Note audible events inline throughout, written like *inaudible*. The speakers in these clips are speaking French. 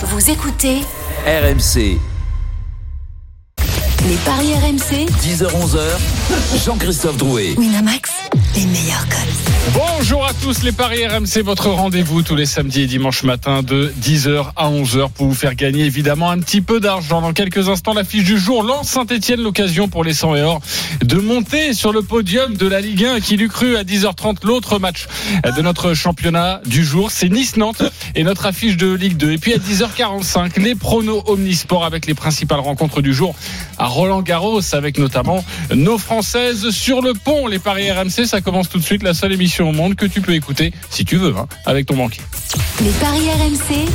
Vous écoutez RMC, les paris RMC. 10h-11h, Jean-Christophe Drouet. Winamax, Bonjour à tous les Paris RMC, votre rendez-vous tous les samedis et dimanches matin de 10h à 11h pour vous faire gagner évidemment un petit peu d'argent. Dans quelques instants, la fiche du jour lance Saint-Etienne l'occasion pour les 100 et or de monter sur le podium de la Ligue 1 qui l'eût cru à 10h30 l'autre match de notre championnat du jour. C'est Nice-Nantes et notre affiche de Ligue 2. Et puis à 10h45, les pronos Omnisport avec les principales rencontres du jour à Roland Garros avec notamment nos Françaises sur le pont. Les Paris RMC, ça commence tout de suite, la seule émission au monde que tu peux écouter si tu veux, hein, avec ton banquier. Les paris RMC,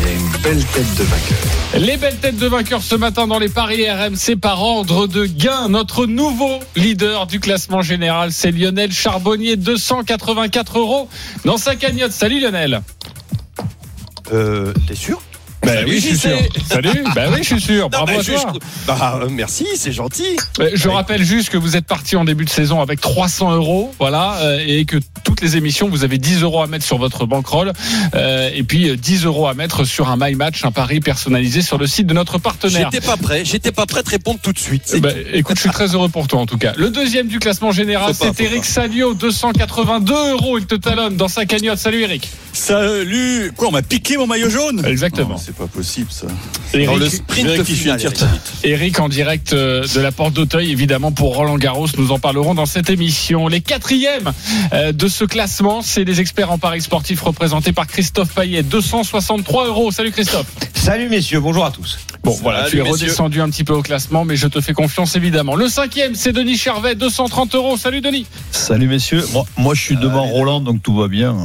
Les belles têtes de vainqueurs ce matin dans les paris RMC par ordre de gain. Notre nouveau leader du classement général, c'est Lionel Charbonnier, 284 euros dans sa cagnotte. Salut Lionel. Euh, T'es sûr? Ben oui, je suis sûr. Salut. Ben oui, je suis sûr. Bravo Non, à mais je- toi. je- bah, euh, merci, c'est gentil. Euh, Je rappelle juste que vous êtes parti en début de saison avec 300 euros, voilà, euh, et que toutes les émissions, vous avez 10 euros à mettre sur votre bankroll, euh, et puis euh, 10 euros à mettre sur un My Match, un pari personnalisé sur le site de notre partenaire. J'étais pas prêt, j'étais pas prêt de répondre tout de suite. tout. écoute, je suis très heureux pour toi en tout cas. Le deuxième du classement général, c'est Eric. Salio, 282 euros. Il te talonne dans sa cagnotte. Salut Eric. Salut Quoi, on m'a piqué mon maillot jaune? Exactement. Non, C'est pas possible ça. Eric, Dans le sprint final. Eric. Eric en direct euh, de la porte d'Auteuil, évidemment pour Roland Garros. Nous en parlerons dans cette émission. Les quatrièmes euh, de ce classement, c'est les experts en paris sportifs représentés par Christophe Payet, 263 euros. Salut Christophe. Salut messieurs, bonjour à tous. Bon, voilà, Salut, tu es messieurs. redescendu un petit peu au classement, mais je te fais confiance évidemment. Le cinquième, c'est Denis Charvet, 230 euros. Salut Denis. Salut messieurs. Moi, moi, je suis devant Roland donc tout va bien.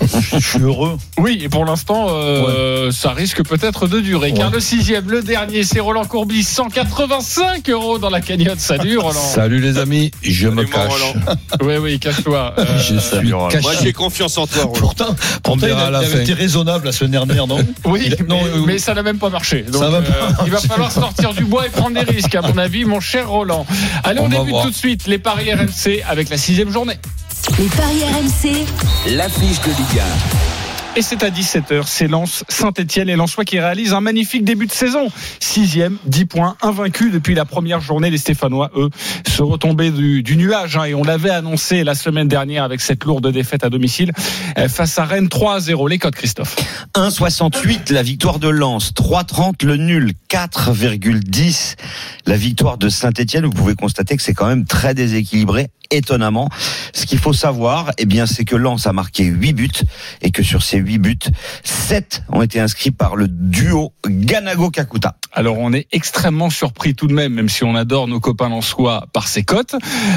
*laughs* Je suis heureux. Oui, et pour l'instant, euh, ça risque peut-être de durer. Car le sixième, le dernier, c'est Roland Courbis, 185 euros dans la cagnotte. Salut Roland. *laughs* Salut les amis, je me Salut, cache. Roland. *laughs* Oui, oui, cache-toi. Euh, Je suis caché. Moi, j'ai confiance en toi, Roland. Pourtant, pourtant il, verra a- à la il avait fin. été raisonnable la semaine dernière, non *laughs* Oui, Il a- mais, non, euh, mais ça n'a même pas marché. Donc, Ça va euh, pas il va falloir sortir du bois et prendre des risques, à mon avis, mon cher Roland. Allez, on, débute tout de suite les paris RMC avec la sixième journée. les paris RMC, L'affiche de Ligue Et c'est à 17h, c'est Lens Saint-Etienne et Lensois qui réalise un magnifique début de saison. Sixième, 10 points, invaincu depuis la première journée. Les Stéphanois, eux, se retombaient du, nuage. hein, et on l'avait annoncé la semaine dernière avec cette lourde défaite à domicile euh, face à Rennes 3 à 0. Les codes, Christophe. 1,68 la victoire de Lens, 3,30 le nul, 4,10 la victoire de Saint-Etienne. Vous pouvez constater que c'est quand même très déséquilibré, étonnamment. Ce qu'il faut savoir, eh bien, c'est que Lens a marqué 8 buts et que sur ces 8 buts, 7 ont été inscrits par le duo Ganago-Kakuta. Alors on est extrêmement surpris tout de même, même si on adore nos copains lensois par ces cotes.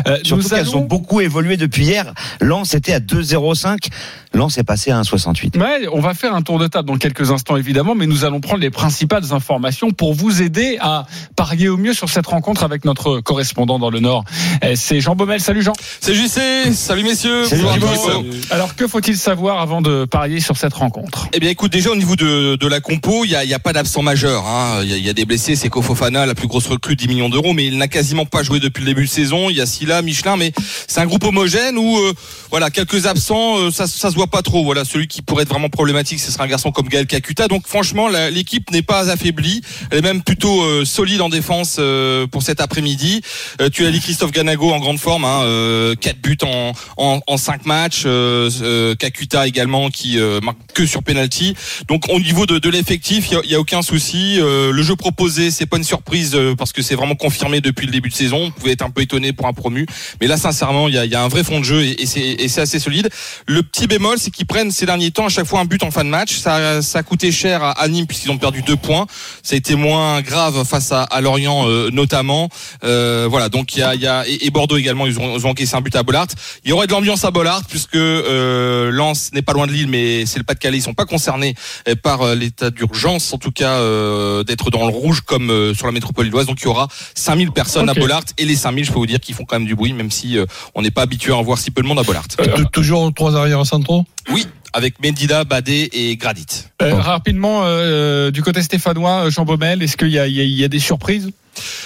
Euh, Surtout nous qu'elles ont beaucoup évolué depuis hier. Lens était à 2,05. Lens est passé à 1,68. Ouais, on va faire un tour de table dans quelques instants évidemment, mais nous allons prendre les principales informations pour vous aider à parier au mieux sur cette rencontre avec notre correspondant dans le Nord. Euh, C'est Jean Baumel. Salut Jean. C'est JC, salut messieurs. Salut, tous. Alors que faut-il savoir avant de parier sur cette rencontre? Eh bien écoute, déjà au niveau de, de la compo, il n'y a, il y a pas d'absent majeur. hein. Il y, a, il y a des blessés, c'est Kofofana, la plus grosse recrue, 10 millions d'euros, mais il n'a quasiment pas joué depuis le début de saison. Il y a Silla, Michelin, mais c'est un groupe homogène où euh, voilà quelques absents, euh, ça, ça se pas trop. Voilà, celui qui pourrait être vraiment problématique, ce sera un garçon comme Gaël Kakuta. Donc franchement, l'équipe n'est pas affaiblie, elle est même plutôt euh, solide en défense euh, pour cet après-midi. Euh, tu as dit Christophe Ganago en grande forme, hein, euh, 4 buts en, en, en 5 matchs. Euh, euh, Kakuta également qui euh, marque que sur penalty. Donc au niveau de, de l'effectif, il y a- aucun souci. Euh, le jeu proposé, c'est pas une surprise euh, parce que c'est vraiment confirmé depuis le début de saison. Vous pouvez être un peu étonné pour un promu, mais là sincèrement, il y a, y a un vrai fond de jeu et, et c'est assez solide. Le petit bémol, c'est qu'ils prennent ces derniers temps à chaque fois un but en fin de match. Ça, ça a coûté cher à, Nîmes puisqu'ils ont perdu deux points. Ça a été moins grave face à, à Lorient euh, notamment. Euh, voilà, donc il y a, il y a et, et Bordeaux également, ils ont, ils ont encaissé un but à Bollard. Il y aurait de l'ambiance à Bollard puisque euh, Lens n'est pas loin de Lille, mais c'est le Pas-de-Calais. Ils sont pas concernés euh, par l'état d'urgence, en tout cas euh, d'être dans le rouge comme euh, sur la métropole lilloise. Donc il y aura 5000 personnes à Bollard et les 5000, je peux vous dire qu'ils font quand même du bruit, même si euh, on n'est pas habitué à en voir si peu de monde à Bollard. Tou- Toujours trois arrières centraux Oui, avec Mendida, Badé et Gradit. Euh, Rapidement, euh, du côté stéphanois, Jean Baumel, est-ce qu'il y a des surprises?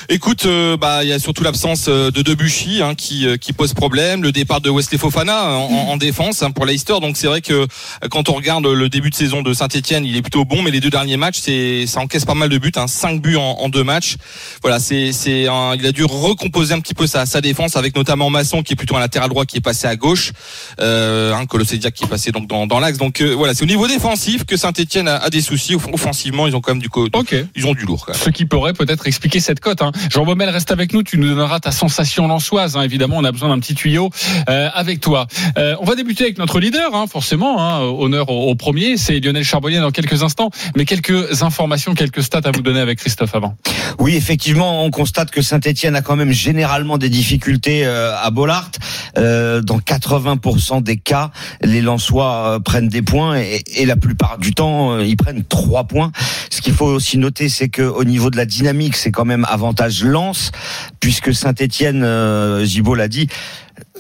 Écoute, euh, bah il y a surtout l'absence euh, de Debuchy hein, qui euh, qui pose problème, le départ de Wesley Fofana en, en- en défense hein, pour Leicester. Donc c'est vrai que quand on regarde le début de saison de Saint-Etienne, il est plutôt bon, mais les deux derniers matchs, c'est ça encaisse pas mal de buts, hein, 5 buts en, en deux matchs. Voilà, c'est c'est il a dû recomposer un petit peu sa, sa défense avec notamment Masson qui est plutôt un latéral droit qui est passé à gauche, euh, hein, qui est passé donc dans, dans l'axe. Donc euh, voilà, c'est au niveau défensif que Saint-Etienne a, a des soucis. Off- Offensivement, ils ont quand même du co- Ok. ils ont du lourd. Quand même. Ce qui pourrait peut-être expliquer cette cote. Hein. Jean Baumel reste avec nous. Tu nous donneras ta sensation lançoise. Hein. Évidemment, on a besoin d'un petit tuyau euh, avec toi. Euh, on va débuter avec notre leader, hein, forcément. Hein, honneur au, au premier, c'est Lionel Charbonnier dans quelques instants. Mais quelques informations, quelques stats à vous donner avec Christophe avant. Oui, effectivement, on constate que Saint-Etienne a quand même généralement des difficultés euh, à Bollard. Euh, dans 80% des cas, les Lensois euh, prennent des points et, et la plupart du temps, ils prennent trois points. Ce qu'il faut aussi noter, c'est que au niveau de la dynamique, c'est quand même avantage Lens, puisque Saint-Etienne, euh, Gibault l'a dit,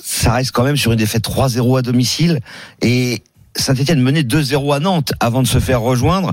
ça reste quand même sur une défaite 3-0 à domicile et Saint-Etienne menait 2-0 à Nantes avant de se faire rejoindre.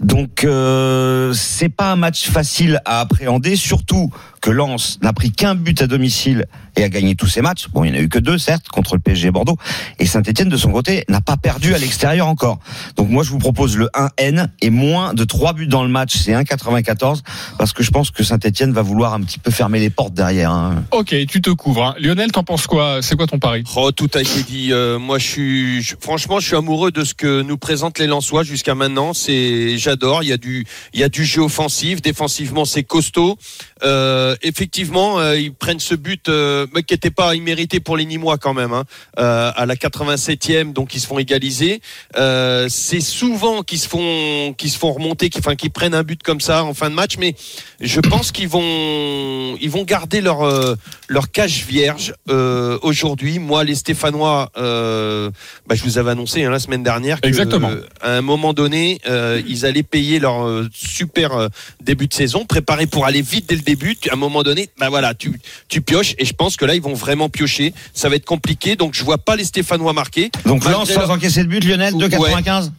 Donc euh, c'est pas un match facile à appréhender, surtout que Lens n'a pris qu'un but à domicile et a gagné tous ses matchs. Bon, il n'y en a eu que deux, certes, contre le PSG Bordeaux. Et Saint-Etienne, de son côté, n'a pas perdu à l'extérieur encore. Donc moi, je vous propose le 1N et moins de 3 buts dans le match, c'est 1,94, parce que je pense que Saint-Etienne va vouloir un petit peu fermer les portes derrière. hein. Ok, tu te couvres. Hein. Lionel, t'en penses quoi? C'est quoi ton pari? Oh, tout a été dit. Euh, moi, je suis, je- franchement, je suis amoureux de ce que nous présentent les Lensois jusqu'à maintenant. C'est, j'adore. Il y a du, il y a du jeu offensif. Défensivement, c'est costaud. Euh, effectivement, euh, ils prennent ce but euh, mais qui n'était pas immérité pour les Nîmois quand même. Hein, euh, à la 87e, donc ils se font égaliser. Euh, c'est souvent qu'ils se font, qu'ils se font remonter, qu'ils, enfin, qu'ils prennent un but comme ça en fin de match. Mais je pense qu'ils vont, ils vont garder leur, euh, leur cage vierge euh, aujourd'hui. Moi, les Stéphanois, euh, bah, je vous avais annoncé hein, la semaine dernière que, Exactement. à un moment donné, euh, ils allaient payer leur super début de saison, préparés pour aller vite dès le début. À un moment donné, bah voilà, tu, tu pioches et je pense que là, ils vont vraiment piocher. Ça va être compliqué, donc je vois pas les Stéphanois marquer. Donc Lens sans encaisser de but, Lionel, 2,95 Ouais,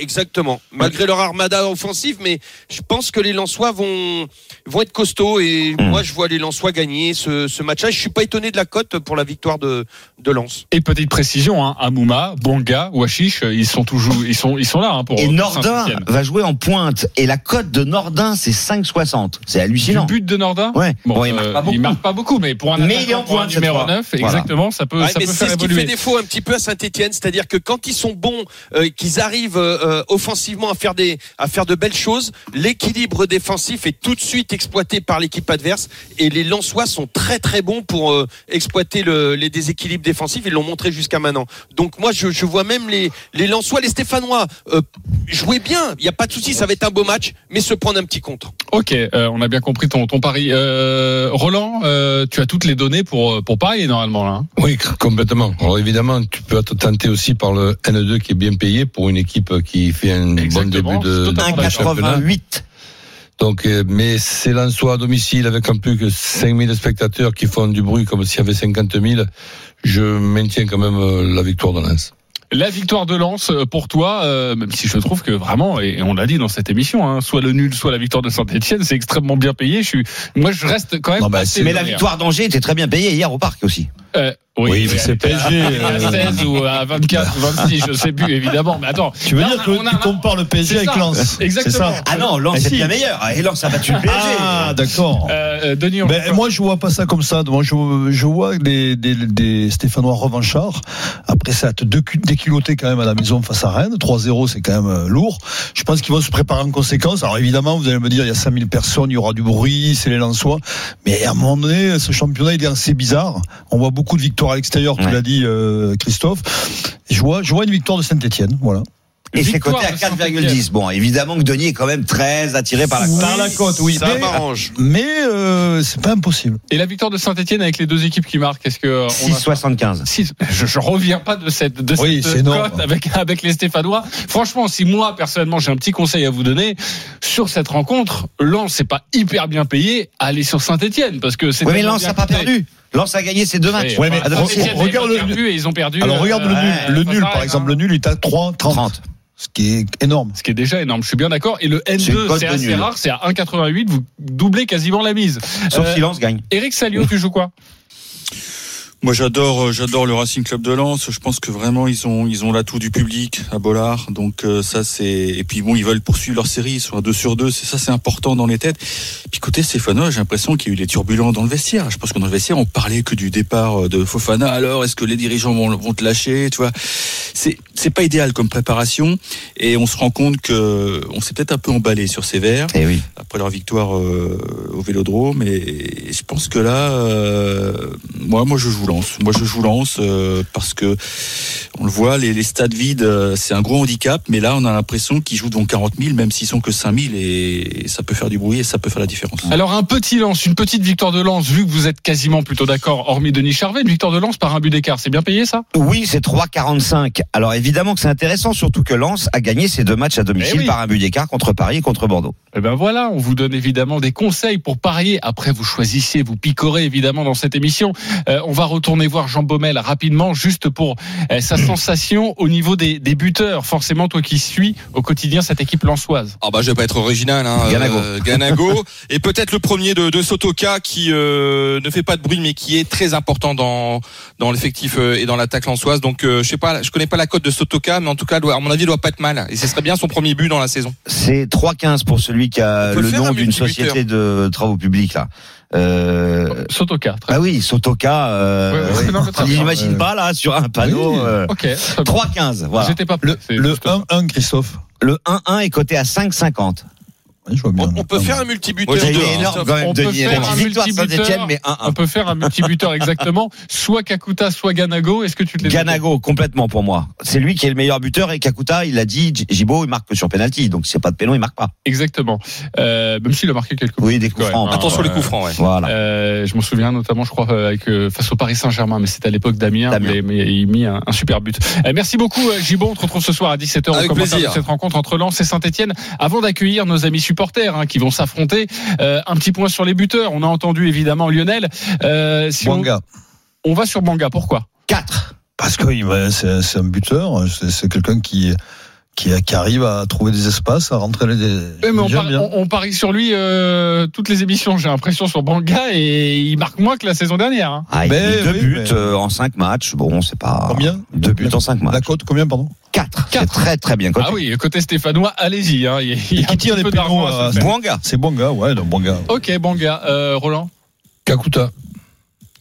exactement. Malgré leur armada offensive, mais je pense que les Lensois vont vont être costauds et Hmm. moi je vois les Lensois gagner ce, ce match-là. Je suis pas étonné de la cote pour la victoire de de Lens. Et petite précision, hein, Amouma, Bonga, Wachiche, ils sont toujours, ils sont, ils sont là hein, pour. Et pour Nordin Saint-Étienne. va jouer en pointe. Et la cote de Nordin, c'est 5,60. C'est hallucinant. but de Nordin? Ouais. Bon, Bon, il marque euh, pas beaucoup. il marque pas beaucoup, mais pour un Mais il est en un numéro fois. 9, Voilà. exactement, ça peut, Ouais, ça mais peut c'est faire ce qui fait évoluer. défaut un petit peu à Saint-Etienne, c'est-à-dire que quand ils sont bons, euh, qu'ils arrivent euh, offensivement à faire des à faire de belles choses, l'équilibre défensif est tout de suite exploité par l'équipe adverse et les Lensois sont très très bons pour euh, exploiter le- les déséquilibres défensifs. Ils l'ont montré jusqu'à maintenant. Donc moi je, je vois même les les Lensois, les Stéphanois euh, jouer bien. Il y a pas de souci, ça va être un beau match, mais se prendre un petit contre. Ok, euh, on a bien compris ton, ton pari. Euh, Roland, euh, tu as toutes les données pour, pour parier normalement là. hein? Oui, complètement. Alors évidemment, tu peux être tenté aussi par le N2 qui est bien payé pour une équipe qui fait un bon début de, de championnat. 1,88. Donc, euh, mais c'est Lensois à domicile avec un plus que 5000 spectateurs qui font du bruit comme s'il y avait 50 000. Je maintiens quand même euh, la victoire de Lens. La victoire de Lens euh, pour toi, euh, même si je trouve que vraiment, et on l'a dit dans cette émission, hein, soit le nul, soit la victoire de Saint-Etienne, c'est extrêmement bien payé. Je suis, moi, je reste quand même. Non, bah, Mais la victoire d'Angers était très bien payée hier au parc aussi. Euh, Oui, mais mais c'est PSG, À euh, 16 ou à 24, 26, je sais plus évidemment. Mais attends, Tu veux là, dire que on a- tu compares le PSG C'est avec. Lens? Exactement. C'est Ah non, Lens Ah, est si. bien meilleur. Et Lens a battu le PSG. Ah, d'accord. Euh, euh, Denis, on Ben, moi, je vois pas ça comme ça. Moi, je, je vois des, des, des Stéphanois revanchards. Après, ça cu- déculotté quand même à la maison face à Rennes. 3-0, c'est quand même lourd. Je pense qu'ils vont se préparer en conséquence. Alors, évidemment, vous allez me dire, il y a 5000 personnes, il y aura du bruit, c'est les Lensois. Mais à un moment donné, ce championnat, il est assez bizarre. On voit beaucoup de victoires à l'extérieur, tu Ouais. l'as dit, euh, Christophe. Je vois, je vois une victoire de Saint-Etienne. Voilà. Et c'est coté à de Saint-Étienne. 4,10. Bon, évidemment que Denis est quand même très attiré par la cote. Par la cote, oui. Ça Mais- m'arrange. Mais euh, c'est pas impossible. Et la victoire de Saint-Etienne avec les deux équipes qui marquent, est-ce que euh, on a- 6,75. Si, je, je reviens pas de cette, de Oui, cette cote avec, avec les Stéphanois. Franchement, si moi, personnellement, j'ai un petit conseil à vous donner, sur cette rencontre, Lens, c'est pas hyper bien payé, allez sur Saint-Etienne, parce que c'est Oui, mais Lens n'a pas perdu. Lens a gagné ses deux matchs. Ouais, mais re- Saint-Étienne, regarde ils ont le- perdu et ils ont perdu. Alors regarde le euh, nul, le nul par exemple, le nul il est à 3 30. 30. ce qui est énorme. Ce qui est déjà énorme, je suis bien d'accord. Et le C'est une N2, cote c'est assez nul. rare, c'est à 1,88, vous doublez quasiment la mise. Sauf Euh, silence gagne. Eric Salio, tu joues quoi? Moi j'adore euh, j'adore le Racing Club de Lens. Je pense que vraiment ils ont ils ont l'atout du public à Bollard. Donc euh, ça c'est et puis bon ils veulent poursuivre leur série ils sont à 2 sur 2, c'est ça c'est important dans les têtes. Puis côté Stéphanois, j'ai l'impression qu'il y a eu des turbulents dans le vestiaire. Je pense que dans le vestiaire on parlait que du départ euh, de Fofana. Alors est-ce que les dirigeants vont vont te lâcher, tu vois? C'est c'est pas idéal comme préparation et on se rend compte que on s'est peut-être un peu emballé sur ces verts Eh oui. après leur victoire euh, au Vélodrome. Et je pense que là, euh, moi, moi, je joue Lance. Moi, je joue Lance euh, parce que on le voit, les, les stades vides, euh, c'est un gros handicap. Mais là, on a l'impression qu'ils jouent devant 40 000, même s'ils sont que 5 000, et, ça peut faire du bruit et ça peut faire la différence. Alors un petit lance, une petite victoire de lance, vu que vous êtes quasiment plutôt d'accord, hormis Denis Charvet, une victoire de lance par un but d'écart, c'est bien payé ça? Oui, c'est 3,45. Alors évidemment que c'est intéressant, surtout que Lens a gagné ses deux matchs à domicile Eh oui. par un but d'écart contre Paris et contre Bordeaux. Eh ben voilà, on vous donne évidemment des conseils pour parier. Après, vous choisissez, vous picorez évidemment dans cette émission. Euh, on va retourner voir Jean Baumel rapidement, juste pour euh, sa sensation au niveau des, des buteurs. Forcément, toi qui suis au quotidien cette équipe lançoise. Ah bah je vais pas être original hein. Ganago. Euh, Ganago et peut-être le premier de, de Sotoka qui euh, ne fait pas de bruit mais qui est très important dans dans l'effectif et dans l'attaque lançoise donc euh, je sais pas je connais pas la cote de Sotoka mais en tout cas doit, à mon avis il doit pas être mal et ce serait bien son premier but dans la saison. C'est 3,15 pour celui qui a le nom un d'une société de travaux publics là. Euh, Sotoka. Très ah oui, Sotoka. Euh, Ouais, ouais. J'imagine pas là sur un panneau. oui. euh, Ok. très bien. 3,15. Voilà. J'étais pas Le, prêt, le ça. 1-1, Christophe. Le 1-1 est coté à 5,50. Ouais, je vois bien. On, on peut faire un multibuteur. Moi, Il j'ai est deux, énorme quand même, On peut faire un multibuteur. On 1-1. peut faire un multibuteur exactement, soit Kakuta, soit Ganago. Est-ce que tu te les Ganago, complètement pour moi. C'est lui qui est le meilleur buteur et Kakuta, il a dit, Gibo, il marque que sur penalty. Donc s'il n'y a pas de pénal, il marque pas. Exactement. Euh, même s'il a marqué quelques Oui, buts, des coups francs. même, hein. Attention les coups francs ouais. Voilà. Euh, je m'en souviens notamment, je crois, euh, avec euh, face au Paris Saint-Germain, mais c'était à l'époque Damien, Damien. Mais, mais il a mis un, un super but. Euh, merci beaucoup, Gibo. On te retrouve ce soir à 17h au Avec commentaire de cette rencontre entre Lens et Saint-Etienne. Avant d'accueillir nos amis supporters hein, qui vont s'affronter, euh, un petit point sur les buteurs. On a entendu évidemment Lionel. Euh, si on, Banga. on va sur Banga, pourquoi? 4. Parce que il va- c'est un buteur, c'est quelqu'un qui, qui, qui arrive à trouver des espaces, à rentrer les. Oui, mais on, J'aime par- bien. on- on parie sur lui euh, toutes les émissions, j'ai l'impression, sur Banga, et il marque moins que la saison dernière. hein. Ah, il Mais deux oui, buts mais- euh, en 5 matchs. Bon, c'est pas. Combien? Deux buts en 5 La matchs. cote, combien, pardon? 4. C'est Quatre. très très bien coté. Ah oui, côté stéphanois, allez-y. Hein. Qui tire peu pénaux, à euh. Bouanga, C'est Banga, ouais, non, Banga. Ok, Banga. Euh, Roland Kakuta.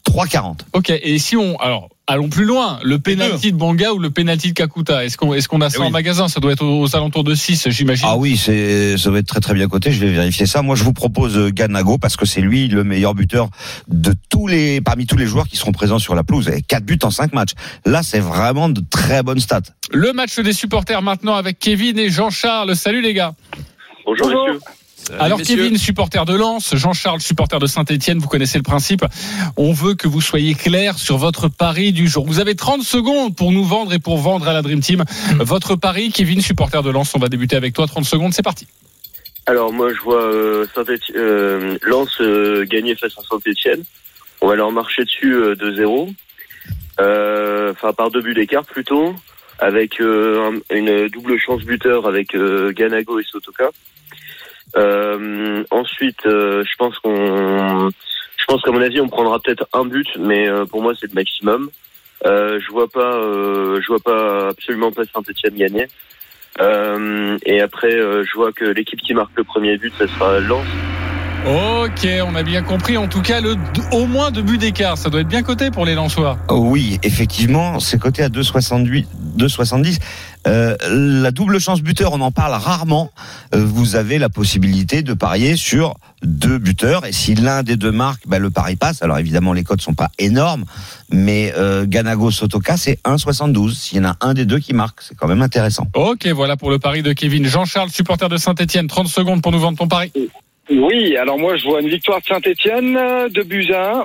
3,40. Ok, et si on... Alors, allons plus loin. Le penalty de Banga ou le penalty de Kakuta? Est-ce qu'on est qu'on a ça Eh oui. en magasin? Ça doit être aux, aux alentours de 6, j'imagine. Ah oui, c'est ça va être très très bien coté. Je vais vérifier ça. Moi, je vous propose euh, Ganago parce que c'est lui le meilleur buteur de tous les parmi tous les joueurs qui seront présents sur la pelouse. Et 4 buts en 5 matchs. Là, c'est vraiment de très bonnes stats. Le match des supporters maintenant avec Kevin et Jean-Charles. Salut les gars. Bonjour, messieurs. Alors messieurs. Kevin, supporter de Lens, Jean-Charles, supporter de Saint-Etienne, vous connaissez le principe. On veut que vous soyez clair sur votre pari du jour. Vous avez 30 secondes pour nous vendre et pour vendre à la Dream Team votre pari. Kevin, supporter de Lens, on va débuter avec toi. 30 secondes, c'est parti. Alors moi je vois euh, Saint-Étienne, euh, Lens euh, gagner face à Saint-Etienne. On va leur marcher dessus euh, 2-0. Euh, Enfin par deux buts d'écart plutôt, avec euh, un- une double chance buteur avec euh, Ganago et Sotoka. Euh, ensuite, euh, je pense qu'on, je pense qu'à mon avis on prendra peut-être un but, mais euh, pour moi c'est le maximum. Euh, je vois pas, euh, je vois pas absolument pas Saint-Etienne gagner. Euh, et après, euh, je vois que l'équipe qui marque le premier but, ça sera Lens. Ok, on a bien compris. En tout cas, le, au moins deux buts d'écart. Ça doit être bien coté pour les Lensois. Oui, effectivement, c'est coté à 2,68, 2,70. Euh, la double chance buteur, on en parle rarement. Euh, vous avez la possibilité de parier sur deux buteurs et si l'un des deux marque, bah, le pari passe. Alors évidemment, les cotes sont pas énormes, mais euh, Ganago Sotoka c'est 1,72. S'il y en a un des deux qui marque, c'est quand même intéressant. Ok, voilà pour le pari de Kevin. Jean-Charles, supporter de Saint-Etienne. 30 secondes pour nous vendre ton pari. Oui, alors moi je vois une victoire de Saint-Etienne de buts à un,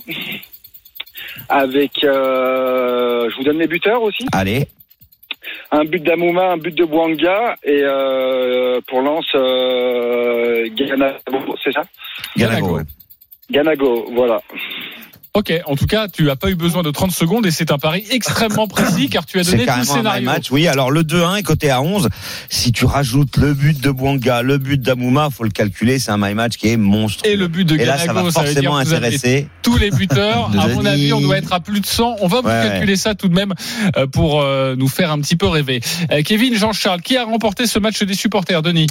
avec, euh, je vous donne les buteurs aussi, Allez, un but d'Amouma, un but de Bouanga et euh, pour Lens, euh, Ganago, c'est ça? Ganago. ouais. Ganago, voilà. Ok, en tout cas, tu n'as pas eu besoin de 30 secondes et c'est un pari extrêmement précis *coughs* car tu as donné tout le scénario. match. Oui, alors le 2-1 est coté à 11. Si tu rajoutes le but de Bouanga, le but d'Amouma, faut le calculer, c'est un my match qui est monstre. Et le but de Et là, ça va forcément intéresser. tous les buteurs. *laughs* À mon avis, on doit être à plus de 100. On va vous Ouais. calculer ça tout de même euh, pour euh, nous faire un petit peu rêver. Euh, Kevin, Jean-Charles, qui a remporté ce match des supporters, Denis?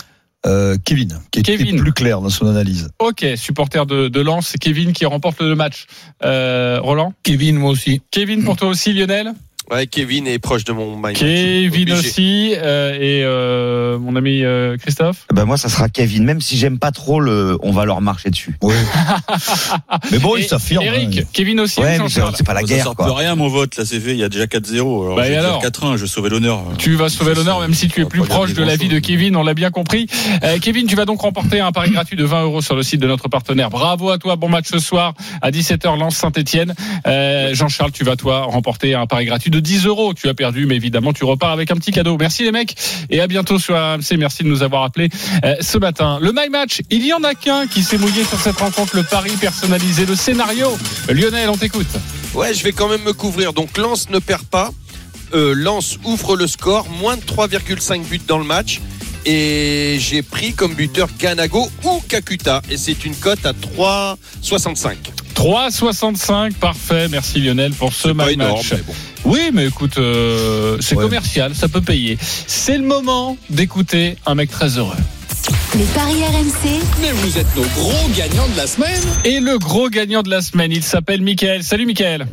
Euh, Kevin, qui Kevin. plus clair dans son analyse. Ok, supporter de, de Lens, c'est Kevin qui remporte le match. Euh, Roland Kevin, moi aussi. Kevin, pour toi aussi, Lionel Ouais, Kevin est proche de mon mind. Kevin Obligé. aussi, euh, et euh, mon ami euh, Christophe Ben moi, ça sera Kevin, même si j'aime pas trop le, on va leur marcher dessus. Oui. *laughs* Mais bon, il Et s'affirme. Eric, hein. Kevin aussi, Ouais, ou mais c'est pas la Ça guerre, plus quoi. rien, mon vote. Là, c'est fait. Il y a déjà 4-0. Alors, Bah, je et vais dire alors 4-1. Je vais sauver l'honneur. Tu vas sauver l'honneur, même si tu es Ça plus proche de la vie de. Kevin, on l'a bien compris. Euh, Kevin, tu vas donc remporter un pari gratuit de 20 euros sur le site de notre partenaire. Bravo à toi, bon match ce soir à 17h, Lance Saint-Etienne. Jean-Charles, tu vas toi remporter un pari gratuit de 10 euros. Tu as perdu, mais évidemment, tu repars avec un petit cadeau. Merci les mecs, et à bientôt sur RMC. Merci de nous avoir appelés euh, ce matin. Le My Match, il y en a qu'un qui s'est mouillé sur cette rencontre, le pari personnalisé, le scénario. Lionel, on t'écoute. Ouais, je vais quand même me couvrir. Donc Lens ne perd pas. Euh, Lens ouvre le score, moins de 3,5 buts dans le match. Et j'ai pris comme buteur Ganago ou Kakuta. Et c'est une cote à 3,65. 3,65, parfait. Merci Lionel pour ce Pas My énorme, Match. mais bon. Oui, mais écoute, euh, c'est Ouais. commercial, ça peut payer. C'est le moment d'écouter un mec très heureux. Les paris RMC, Mais vous êtes nos gros gagnants de la semaine. Et le gros gagnant de la semaine, il s'appelle Michael. Salut Michael.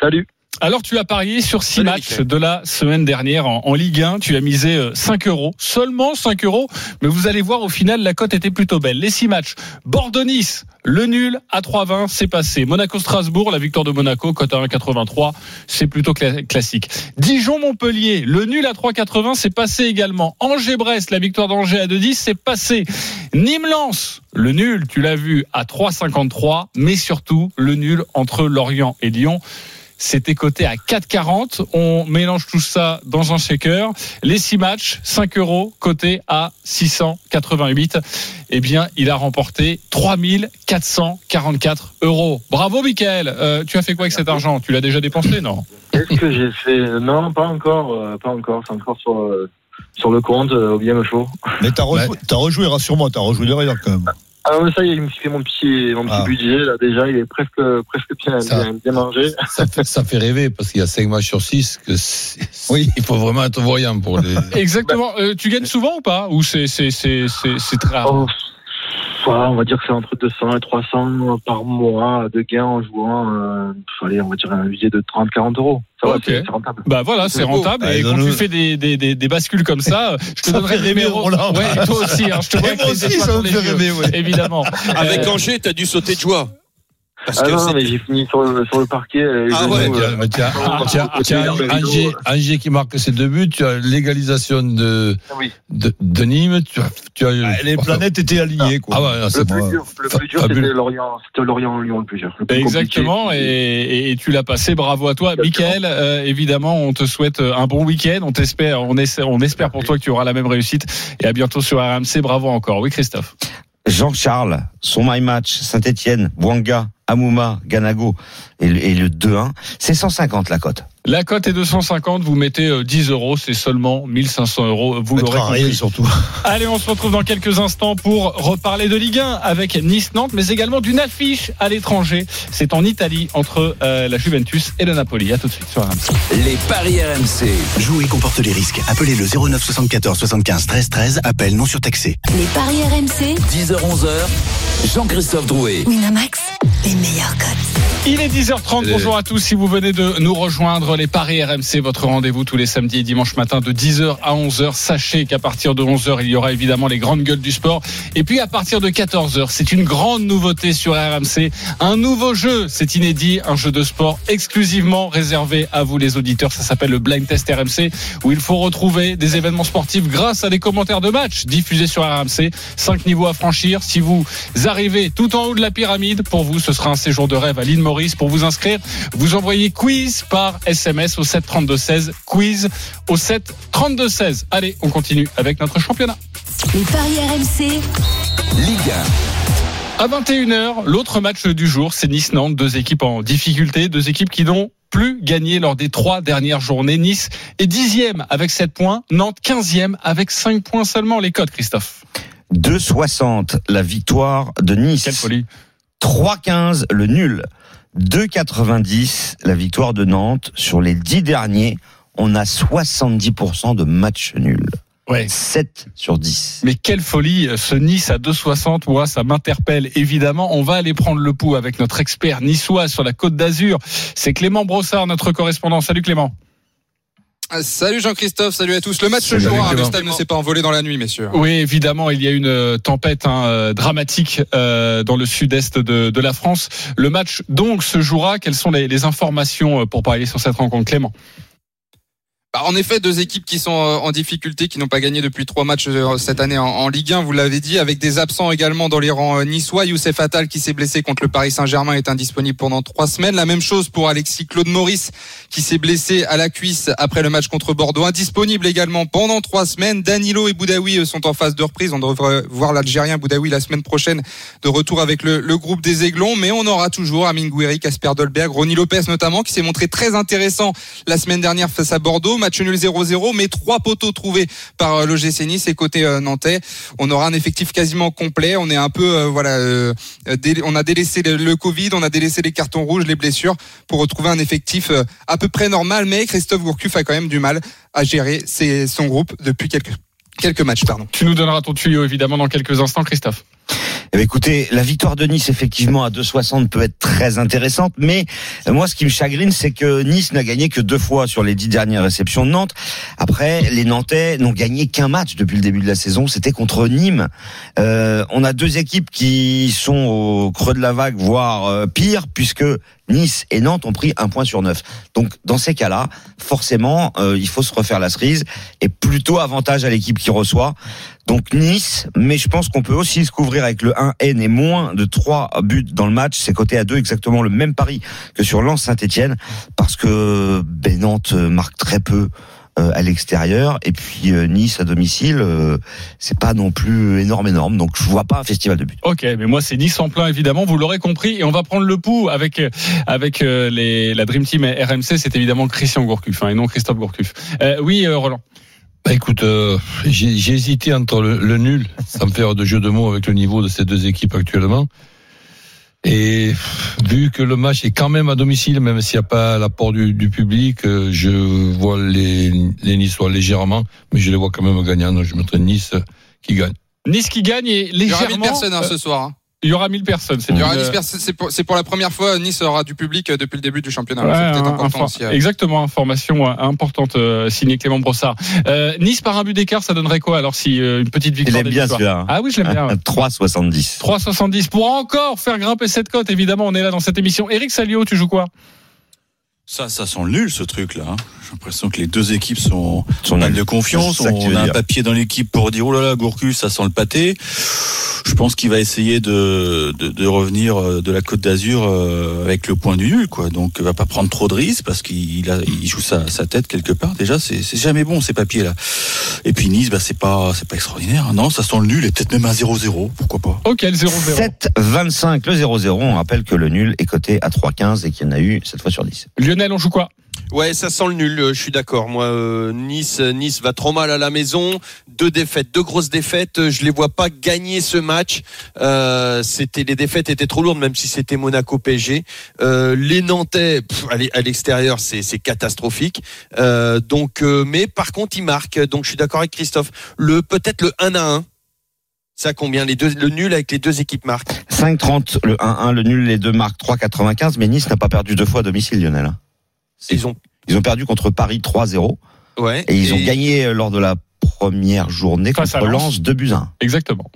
Salut. Alors tu as parié sur 6 Salut, matchs de la semaine dernière en, en Ligue 1. Tu as misé euh, 5 euros, seulement 5 euros. Mais vous allez voir, au final, la cote était plutôt belle. Les 6 matchs, Bordeaux-Nice, le nul à 3,20, c'est passé. Monaco-Strasbourg, la victoire de Monaco, cote à 1,83, c'est plutôt cla- classique. Dijon-Montpellier, le nul à 3,80, c'est passé également. Angers-Brest, la victoire d'Angers à 2,10, c'est passé. Nîmes-Lens, le nul, tu l'as vu, à 3,53, mais surtout le nul entre Lorient et Lyon. C'était coté à 4,40. On mélange tout ça dans un shaker. Les 6 matchs, 5 euros, coté à 688. Eh bien, il a remporté 3444 euros. Bravo, Michael. Euh, tu as fait quoi avec cet argent? Tu l'as déjà dépensé, non? Qu'est-ce que j'ai fait? Non, pas encore, euh, pas encore. C'est encore sur, euh, sur le compte, au bien me chaud. Mais t'as rejoué, t'as rejoué, rassure-moi, t'as rejoué derrière quand même. Ah mais ça y est, il me fait mon petit, mon petit Ah. budget là déjà, il est presque, presque bien, Ça. bien, bien mangé. *laughs* Ça fait, ça fait rêver parce qu'il y a 5 matchs sur 6 que c'est- Oui. il faut vraiment être voyant pour les. Exactement. Euh, tu gagnes souvent ou pas? Ou c'est c'est c'est c'est c'est très rare? Oh, on va dire que c'est entre 200 et 300 par mois de gains en jouant. Euh, allez, on va dire un budget de 30-40 euros. Ça va, c'est rentable. Bah voilà, c'est beau. rentable. Et quand tu fais des, des, des, des bascules comme ça, *laughs* je te Ça donnerai le numéro. Ouais, toi aussi. hein, je te vois Et avec moi les aussi, étoiles ça dans me les fait yeux, rêver, ouais. Évidemment. Avec Euh, Angers, t'as dû sauter de joie. Parce Ah que non, mais j'ai fini sur le, sur le parquet. euh, Ah ouais, Tiens, euh, tiens, *laughs* Ah, tiens, ah, tiens, ah, Angers, Angers qui marque ses deux buts, tu as l'égalisation de, oui. de, de Nîmes, tu as, tu as Ah, Les planètes étaient alignées, quoi. Ah ouais, non, Le c'est plus dur, le plus dur, c'était Lorient, c'était Lorient-Lyon le plus dur. le plus Exactement, et, et tu l'as passé. Bravo à toi, Exactement. Michael. euh, évidemment, on te souhaite un bon week-end. On t'espère, on, essaie- on espère pour toi que tu auras la même réussite. Et à bientôt sur RMC. Bravo encore. Oui, Christophe. Jean-Charles, son my match, Saint-Etienne, Bouanga, Amouma, Ganago et le, et le 2-1, c'est 150 la cote. La cote est de 150. Vous mettez euh, 10 euros, c'est seulement 1500 euros. Vous l'aurez compris. surtout. *laughs* Allez, on se retrouve dans quelques instants pour reparler de Ligue 1 avec Nice-Nantes, mais également d'une affiche à l'étranger. C'est en Italie entre euh, la Juventus et le Napoli. À tout de suite sur RMC. Les paris RMC. Jouer comporte les risques. Appelez le 09 74 75 13 13. Appel non surtaxé. les paris RMC, 10h-11h. Jean-Christophe Drouet. Winamax, les meilleurs cotes. Il est 10h30. Allez. Bonjour à tous. Si vous venez de nous rejoindre, les paris RMC, votre rendez-vous tous les samedis et dimanches matin de 10h à 11h. Sachez qu'à partir de 11h, il y aura évidemment les grandes gueules du sport. Et puis à partir de 14h, c'est une grande nouveauté sur RMC. Un nouveau jeu. C'est inédit. Un jeu de sport exclusivement réservé à vous, les auditeurs. Ça s'appelle le Blind Test RMC, où il faut retrouver des événements sportifs grâce à des commentaires de match diffusés sur RMC. Cinq niveaux à franchir. Si vous arrivez tout en haut de la pyramide, pour vous, ce sera un séjour de rêve à l'île Maurice. Pour vous inscrire, vous envoyez quiz par SMS au 7 32 16. Quiz au 7 32 16. Allez, on continue avec notre championnat. Les paris RMC, Ligue À 21h, l'autre match du jour, c'est Nice-Nantes, deux équipes en difficulté, deux équipes qui n'ont plus gagné lors des trois dernières journées. Nice est dixième avec 7 points, Nantes 15e avec 5 points seulement. Les codes, Christophe. 2,60 la victoire de Nice. Quelle folie. 3,15 le nul. 2,90 la victoire de Nantes. Sur les 10 derniers, on a 70% de matchs nuls. Ouais. 7 sur 10. Mais quelle folie, ce Nice à 2,60, moi ça m'interpelle évidemment. On va aller prendre le pouls avec notre expert niçois sur la côte d'Azur. C'est Clément Brossard, notre correspondant. Salut Clément. Ah, Salut Jean-Christophe, salut à tous. Le match se jouera, le stade ne s'est pas envolé dans la nuit, messieurs. Oui, évidemment, il y a une euh, tempête hein, euh, dramatique euh, dans le sud-est de, de la France. Le match donc se jouera. Quelles sont les, les informations euh, pour parler sur cette rencontre, Clément? Bah, en effet, deux équipes qui sont euh, en difficulté, qui n'ont pas gagné depuis trois matchs euh, cette année en, Ligue 1, vous l'avez dit, avec des absents également dans les rangs euh, niçois. Youssef Attal qui s'est blessé contre le Paris Saint-Germain est indisponible pendant trois semaines. La même chose pour Alexis Claude Maurice qui s'est blessé à la cuisse après le match contre Bordeaux. Indisponible également pendant trois semaines. Danilo et Boudaoui sont en phase de reprise. On devrait voir l'Algérien Boudaoui la semaine prochaine de retour avec le, le groupe des Aiglons. Mais on aura toujours Amine Gouiri, Casper Dolberg, Ronny Lopez notamment, qui s'est montré très intéressant la semaine dernière face à Bordeaux. Match nul 0-0, mais trois poteaux trouvés par euh, l'OGC Nice et côté euh, nantais. On aura un effectif quasiment complet. On est un peu, euh, voilà, on a délaissé le, Covid, on a délaissé les cartons rouges, les blessures pour retrouver un effectif à peu près normal. Mais Christophe Gourcuff a quand même du mal à gérer ses- son groupe depuis quelques quelques matchs, pardon. Tu nous donneras ton tuyau évidemment dans quelques instants, Christophe. Eh bien, écoutez, la victoire de Nice, effectivement, à 2,60 peut être très intéressante, mais euh, moi, ce qui me chagrine, c'est que Nice n'a gagné que deux fois sur les dix dernières réceptions de Nantes. Après, les Nantais n'ont gagné qu'un match depuis le début de la saison, c'était contre Nîmes. Euh, on a deux équipes qui sont au creux de la vague, voire euh, pire, puisque Nice et Nantes ont pris un point sur neuf. Donc, dans ces cas-là, forcément, il faut se refaire la cerise, et plutôt avantage à l'équipe qui reçoit. Donc Nice, mais je pense qu'on peut aussi se couvrir avec le 1N et moins de 3 buts dans le match. C'est coté à 2, exactement le même pari que sur Lens Saint-Etienne, parce que ben, Nantes euh, marque très peu euh, à l'extérieur, et puis euh, Nice à domicile, euh, c'est pas non plus énorme énorme, donc je vois pas un festival de buts. Ok, mais moi c'est Nice en plein évidemment, vous l'aurez compris, et on va prendre le pouls avec euh, avec euh, les, la Dream Team RMC, c'est évidemment Christian Gourcuff hein, et non Christophe Gourcuff. Oui, Roland. Bah écoute, euh, j'ai j'ai hésité entre le, le nul, sans faire de jeu de mots avec le niveau de ces deux équipes actuellement. Et vu que le match est quand même à domicile, même s'il n'y a pas l'apport du, du public, euh, je vois les, les Niçois légèrement, mais je les vois quand même gagnant. Donc je mettrai Nice qui gagne. Nice qui gagne et Il aura légèrement. 1000 personnes hein, euh, ce soir. hein. Il y aura 1000 personnes. c'est Il y aura une, 10 euh, personnes. C'est pour, c'est pour la première fois Nice aura du public euh, depuis le début du championnat. Ouais, c'est peut-être un- important infor- aussi. euh. Exactement, information euh, importante euh, signée Clément Brossard. Euh, nice par un but d'écart, ça donnerait quoi alors si euh, une petite Il victoire aime des bien celui-là. Ah oui, je l'aime bien. ouais. 3,70. 3,70 pour encore faire grimper cette cote. Évidemment, on est là dans cette émission. Eric Salio, tu joues quoi? Ça, ça sent le nul ce truc-là. hein. J'ai l'impression que les deux équipes sont, Sont de confiance. On a un papier dans l'équipe pour dire oh là là, Gourcuff, ça sent le pâté. Je pense qu'il va essayer de, de, de revenir euh, de la Côte d'Azur euh, avec le point du nul, quoi. Donc, il va pas prendre trop de risques parce qu'il a, il joue sa, sa tête quelque part. Déjà, c'est c'est jamais bon ces papiers-là. Et puis Nice, bah c'est pas, c'est pas extraordinaire. hein. Non, ça sent le nul et peut-être même un 0-0. Pourquoi pas Ok, le 0-0. 7,25 le 0-0. On rappelle que le nul est coté à 3,15 et qu'il y en a eu cette fois sur 10. Lionel, on joue quoi? Ouais, ça sent le nul. euh, Je suis d'accord. Moi, euh, Nice, Nice va trop mal à la maison. Deux défaites, deux grosses défaites. Euh, Je les vois pas gagner ce match. Euh, c'était les défaites étaient trop lourdes, même si c'était Monaco PSG. Euh, les Nantais, pff, à l'e- à l'extérieur, c'est c'est catastrophique. Euh, donc, euh, mais par contre, ils marquent. Donc, je suis d'accord avec Christophe. Le peut-être le 1 à 1. Ça combien? Les deux le nul avec les deux équipes marquent 5,30 le 1-1, le nul, les deux marques 3,95. Mais Nice n'a pas perdu deux fois à domicile, Lionel. Ils ont Ils ont perdu contre Paris 3-0 ouais. et ils ont gagné euh, lors de la première journée Face à contre Lens. Lens 2 buts 1. Exactement.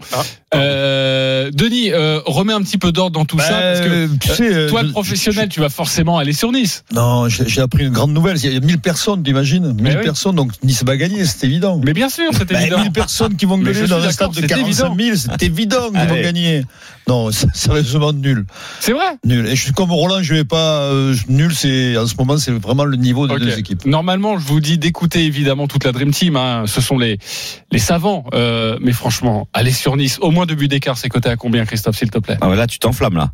Euh, Denis, euh, remets un petit peu d'ordre dans tout ça. Parce que, tu sais, euh, toi, je- le professionnel, tu vas forcément aller sur Nice. Non, j'ai appris une grande nouvelle. Il y a 1000 personnes, t'imagines 1000 Mais oui. personnes, donc Nice va gagner, c'est évident. Mais bien sûr, c'est Bah, évident. 1000 personnes qui vont *laughs* je dans un stade de c'est 45 000, c'est évident qu'ils vont gagner. Non, *laughs* c'est sérieusement nul. C'est vrai? Nul. Et je suis comme Roland, je vais pas. euh, nul, c'est en ce moment, c'est vraiment le niveau des deux équipes. Normalement, je vous dis d'écouter évidemment toute la Dream Team. hein. Ce sont les les savants. Euh, mais franchement, allez sur Nice. Au moins deux buts d'écart, c'est coté à combien, Christophe, s'il te plaît? Ah, là, tu t'enflammes là.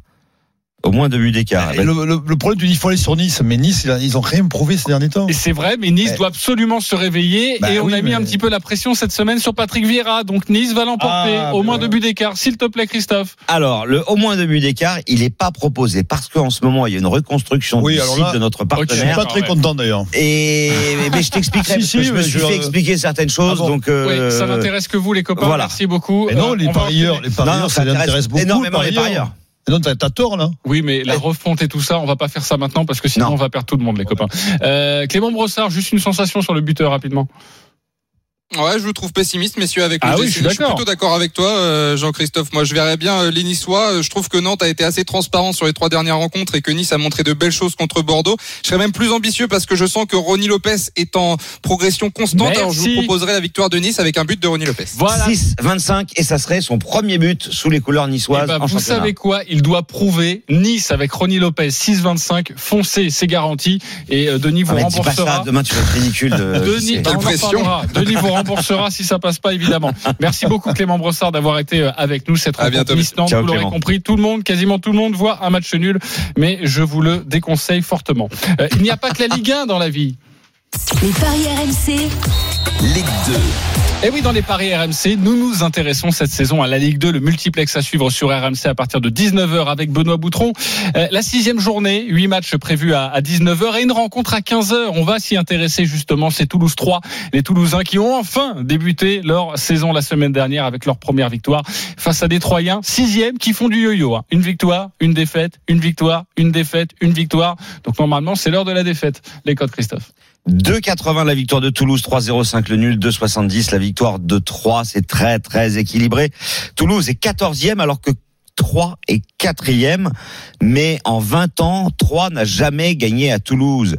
Au moins deux buts d'écart. Le, le- le problème, tu dis, il faut aller sur Nice. Mais Nice, ils- ont rien prouvé ces derniers temps. Et c'est vrai, mais Nice Eh. doit absolument se réveiller. Bah et on oui, a mis mais- un petit peu la pression cette semaine sur Patrick Vieira. Donc Nice va l'emporter. Ah, au moins deux buts d'écart. S'il te plaît, Christophe. Alors, le au moins deux buts d'écart, il n'est pas proposé parce qu'en ce moment, il y a une reconstruction Oui, du alors site là, de notre Je suis partenaire. pas très content d'ailleurs. Et mais je t'expliquerai *laughs* Si, si, que je me suis je- fait expliquer certaines choses. Ah bon donc, euh, Oui, ça n'intéresse que vous, les copains. voilà. Merci beaucoup. Mais non, Euh, les parieurs, les parieurs, non, ça les intéresse intéresse beaucoup. énormément les parieurs. Non, t'as t'as tort là. Oui, mais la refonte et tout ça, on va pas faire ça maintenant parce que sinon Non. on va perdre tout le monde, les copains. Euh, Clément Brossard, juste une sensation sur le buteur rapidement. Ouais, je vous trouve pessimiste, messieurs, avec le Ah oui, GC. je suis plutôt d'accord avec toi, euh, Jean-Christophe. Moi, je verrais bien euh, les Niçois. Euh, Je trouve que Nantes a été assez transparent sur les trois dernières rencontres et que Nice a montré de belles choses contre Bordeaux. Je serais même plus ambitieux parce que je sens que Ronny Lopez est en progression constante. Alors, je vous proposerai la victoire de Nice avec un but de Ronny Lopez. Voilà. 6, 25 et ça serait son premier but sous les couleurs Eh niçoises ben, en vous championnat. savez quoi? Il doit prouver Nice avec Ronny Lopez 6-25. Foncez, c'est garanti. Et euh, Denis vous Ah, dis pas remboursera. ça, demain tu vas être ridicule. De, Denis, bah, on en. Denis vous *laughs* remboursera si ça passe pas évidemment. Merci beaucoup Clément Brossard d'avoir été euh, avec nous cette rencontre. Ciao, Vous l'aurez compris, tout le monde, quasiment tout le monde voit un match nul, mais je vous le déconseille fortement. Euh, il n'y a pas que la Ligue 1 dans la vie. Les paris RMC, Ligue 2. Et oui, dans les paris RMC, nous nous intéressons cette saison à la Ligue 2, le multiplex à suivre sur RMC à partir de 19h avec Benoît Boutron. Euh, la sixième journée, huit matchs prévus à, à 19h et une rencontre à 15h. On va s'y intéresser justement. C'est Toulouse 3, les Toulousains qui ont enfin débuté leur saison la semaine dernière avec leur première victoire face à des Troyens, sixième, qui font du yo-yo. hein. Une victoire, une défaite, une victoire, une défaite, une victoire. Donc normalement, c'est l'heure de la défaite. Les codes, Christophe. 2,80 la victoire de Toulouse, 3,05 le nul, 2,70 la victoire de 3. C'est très très équilibré. Toulouse est 14e alors que 3 est 4e. Mais en 20 ans, 3 n'a jamais gagné à Toulouse.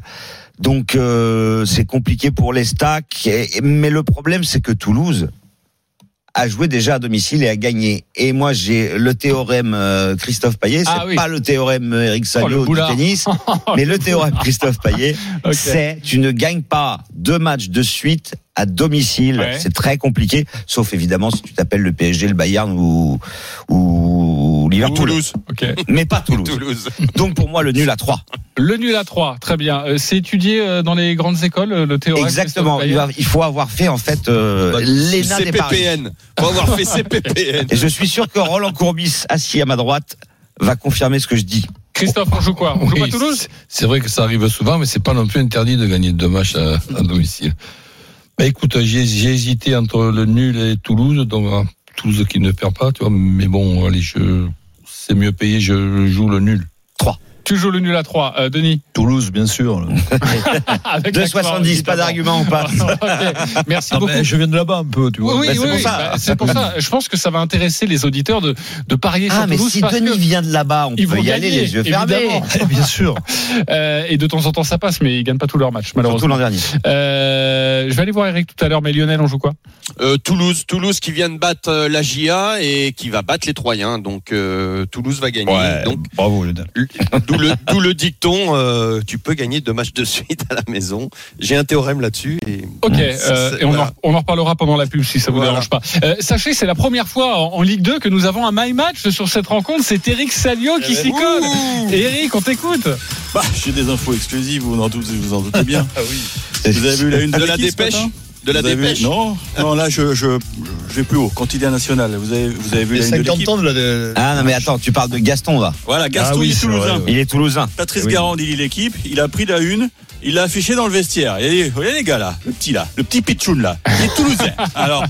Donc euh, c'est compliqué pour les stacks. Mais le problème c'est que Toulouse a joué déjà à domicile et a gagné. Et moi j'ai le théorème euh, Christophe Payet, c'est Ah oui. pas le théorème euh, Eric Oh, Salio du boulard. tennis, *laughs* mais le théorème Christophe Payet, *laughs* Ok. c'est tu ne gagnes pas deux matchs de suite à domicile. Ouais. C'est très compliqué, sauf évidemment si tu t'appelles le PSG, le Bayern ou, ou Liverpool. Toulouse. Ok. Mais pas *laughs* Toulouse. Toulouse. Donc pour moi, le nul à 3. Le nul à 3, très bien. Euh, C'est étudié euh, dans les grandes écoles, euh, le théorème Exactement. Il, il faut avoir fait en fait euh, l'ENA des paris. CPPN. Faut avoir fait *laughs* CPPN. Et je suis sûr que Roland Courbis, assis à ma droite, va confirmer ce que je dis. Christophe, on joue quoi? On joue Oui, pas Toulouse? c'est- vrai que ça arrive souvent, mais c'est pas non plus interdit de gagner deux matchs à, à domicile. Bah, écoute, j'ai j'ai hésité entre le nul et Toulouse, donc euh, Toulouse qui ne perd pas, tu vois. Mais bon, allez, je c'est mieux payé, je joue le nul. Tu joues le nul à 3, euh, Denis Toulouse, bien sûr. *laughs* Avec 2,70, pas d'argument, on passe. *laughs* Merci Ah, beaucoup. ben, je viens de là-bas un peu, tu vois. Oui, Bah, oui, c'est pour bah, c'est pour ça. Je pense que ça va intéresser les auditeurs de, de parier Ah, sur mais Toulouse si parce Denis que, vient de là-bas, on Ils peut vont y aller gagner, les yeux fermés. évidemment. *laughs* Bien sûr. euh, et de temps en temps ça passe, mais ils gagnent pas tous leurs matchs Surtout malheureusement. l'an dernier. Euh, je vais aller voir Eric tout à l'heure, mais Lionel, on joue quoi? Euh, Toulouse, Toulouse qui vient de battre la GIA et qui va battre les Troyens. Donc euh, Toulouse va gagner. Donc bravo Lionel. D'où le, d'où le dicton, euh, tu peux gagner deux matchs de suite à la maison. J'ai un théorème là-dessus. Et... Ok, euh, et on, voilà. en, on en reparlera pendant la pub si ça vous Voilà. dérange pas. Euh, sachez, c'est la première fois en, en Ligue 2 que nous avons un my match sur cette rencontre. C'est Eric Salio qui s'y colle. Et Eric, on t'écoute. Bah, j'ai des infos exclusives, vous en doutez, vous en doutez bien. Ah Vous avez vu la une De la dépêche De la vu- dépêche Non, non, là je, je, je vais plus haut. Quotidien national. Vous avez, vous avez vu Les la une de 50 l'équipe ans de la. de- Ah non mais attends, tu parles de Gaston là. Voilà, Gaston Ah oui, il est toulousain. ouais. Il est toulousain. Patrice Oui. Garand, il lit l'équipe. Il a pris la une. Il l'a affiché dans le vestiaire. Il a dit, regardez les gars là, le petit là, le petit pitchoun là, il est toulousain. *laughs* Alors,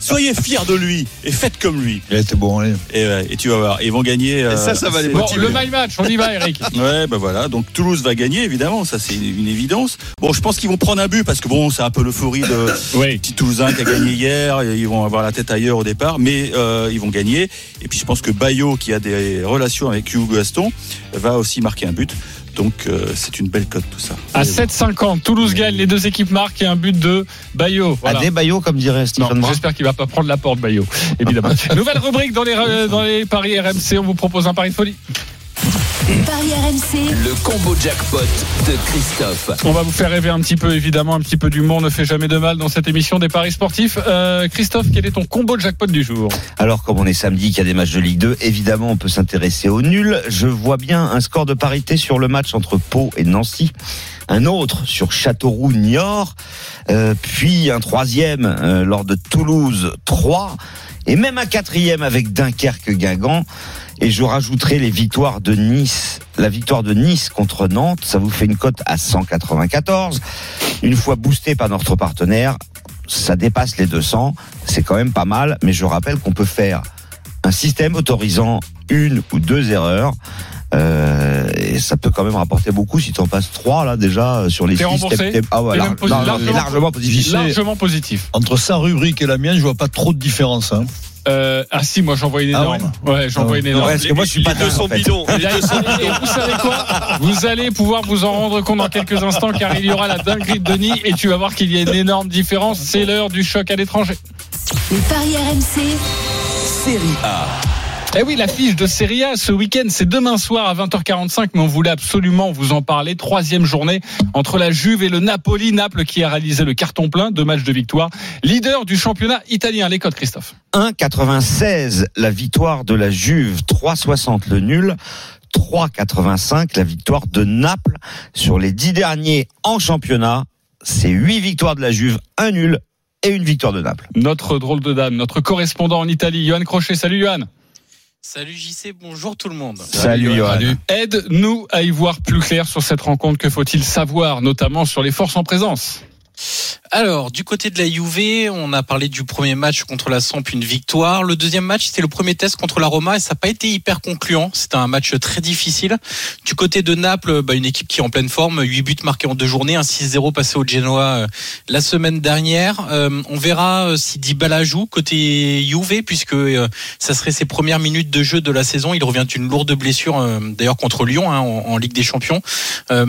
soyez fiers de lui et faites comme lui. Il été bon, allez. Et, ouais, et tu vas voir, ils vont gagner. Et ça, ça va les Bon, le my match, on y va, Eric. *laughs* Ouais, ben voilà. Donc Toulouse va gagner, évidemment. Ça, c'est une évidence. Bon, je pense qu'ils vont prendre un but parce que bon, c'est un peu l'euphorie de Oui. petit Toulousain qui a gagné hier. Ils vont avoir la tête ailleurs au départ, mais euh, ils vont gagner. Et puis je pense que Bayo, qui a des relations avec Hugo Gaston, va aussi marquer un but. Donc euh, c'est une belle cote tout ça. À 7,50, Toulouse gagne, les deux équipes marquent et un but de Bayo. Voilà. À des baillots comme dirait Brun. j'espère qu'il va pas prendre la porte Bayo, évidemment. *laughs* Nouvelle rubrique dans les, dans les paris RMC, on vous propose un pari de folie. Les paris RMC. Le combo jackpot de Christophe. On va vous faire rêver un petit peu, évidemment, un petit peu d'humour ne fait jamais de mal dans cette émission des paris sportifs. Euh, Christophe, quel est ton combo jackpot du jour? Alors, comme on est samedi, qu'il y a des matchs de Ligue 2, évidemment, on peut s'intéresser au nul. Je vois bien un score de parité sur le match entre Pau et Nancy. Un autre sur Châteauroux-Niort. Euh, puis un troisième euh, lors de Toulouse 3. Et même un quatrième avec Dunkerque-Guingamp. Et je rajouterai les victoires de Nice. La victoire de Nice contre Nantes, ça vous fait une cote à 194. Une fois boosté par notre partenaire, ça dépasse les 200. C'est quand même pas mal. Mais je rappelle qu'on peut faire un système autorisant une ou deux erreurs. Euh, et ça peut quand même rapporter beaucoup si tu en passes trois là déjà sur les T'es six. remboursé t'es- t'es- Ah ouais, lar- largement- largement positif. Largement positif. Entre sa rubrique et la mienne, je vois pas trop de différence. Hein. Euh, ah si, moi j'en vois une Ah énorme. ouais, j'en Ah vois ouais. une énorme. Ouais, parce que moi je suis pas Les deux dingue, sont en fait. bidons. Et, vous savez quoi? Vous allez pouvoir vous en rendre compte dans quelques instants car il y aura la dinguerie de Denis et tu vas voir qu'il y a une énorme différence. C'est l'heure du choc à l'étranger. Les paris RMC. Série A. Eh oui, la fiche de Serie A ce week-end, c'est demain soir à 20h45, mais on voulait absolument vous en parler. Troisième journée entre la Juve et le Napoli. Naples qui a réalisé le carton plein, deux matchs de victoire. Leader du championnat italien. Les codes, Christophe. 1,96 la victoire de la Juve, 3,60 le nul, 3,85 la victoire de Naples sur les dix derniers en championnat. C'est huit victoires de la Juve, un nul et une victoire de Naples. Notre drôle de dame, notre correspondant en Italie, Johan Crochet. Salut Johan. Salut JC, bonjour tout le monde. Salut, Johan. Aide-nous à y voir plus clair sur cette rencontre. Que faut-il savoir, notamment sur les forces en présence? Alors, du côté de la Juve, on a parlé du premier match contre la Samp, une victoire. Le deuxième match, c'était le premier test contre la Roma et ça n'a pas été hyper concluant. C'était un match très difficile. Du côté de Naples, bah, une équipe qui est en pleine forme, 8 buts marqués en deux journées, un 6-0 passé au Genoa euh, la semaine dernière. Euh, on verra euh, si Dybala joue côté Juve puisque ça serait ses premières minutes de jeu de la saison. Il revient d'une lourde blessure, d'ailleurs contre Lyon hein, en, Ligue des Champions.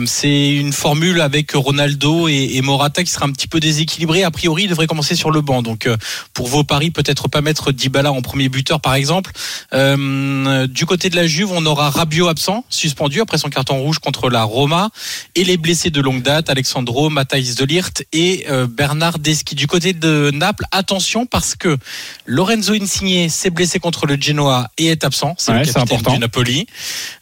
C'est une formule avec Ronaldo et, et Morata qui sera un petit peu déséquilibré. A priori, il devrait commencer sur le banc. Donc, euh, pour vos paris, peut-être pas mettre Dybala en premier buteur, par exemple. Euh, du côté de la Juve, on aura Rabiot absent, suspendu après son carton rouge contre la Roma, et les blessés de longue date, Alexandro, Matthijs de Ligt et euh, Bernard Deschi. Du côté de Naples, attention parce que Lorenzo Insigne s'est blessé contre le Genoa et est absent. C'est Ouais, le capitaine important. du Napoli.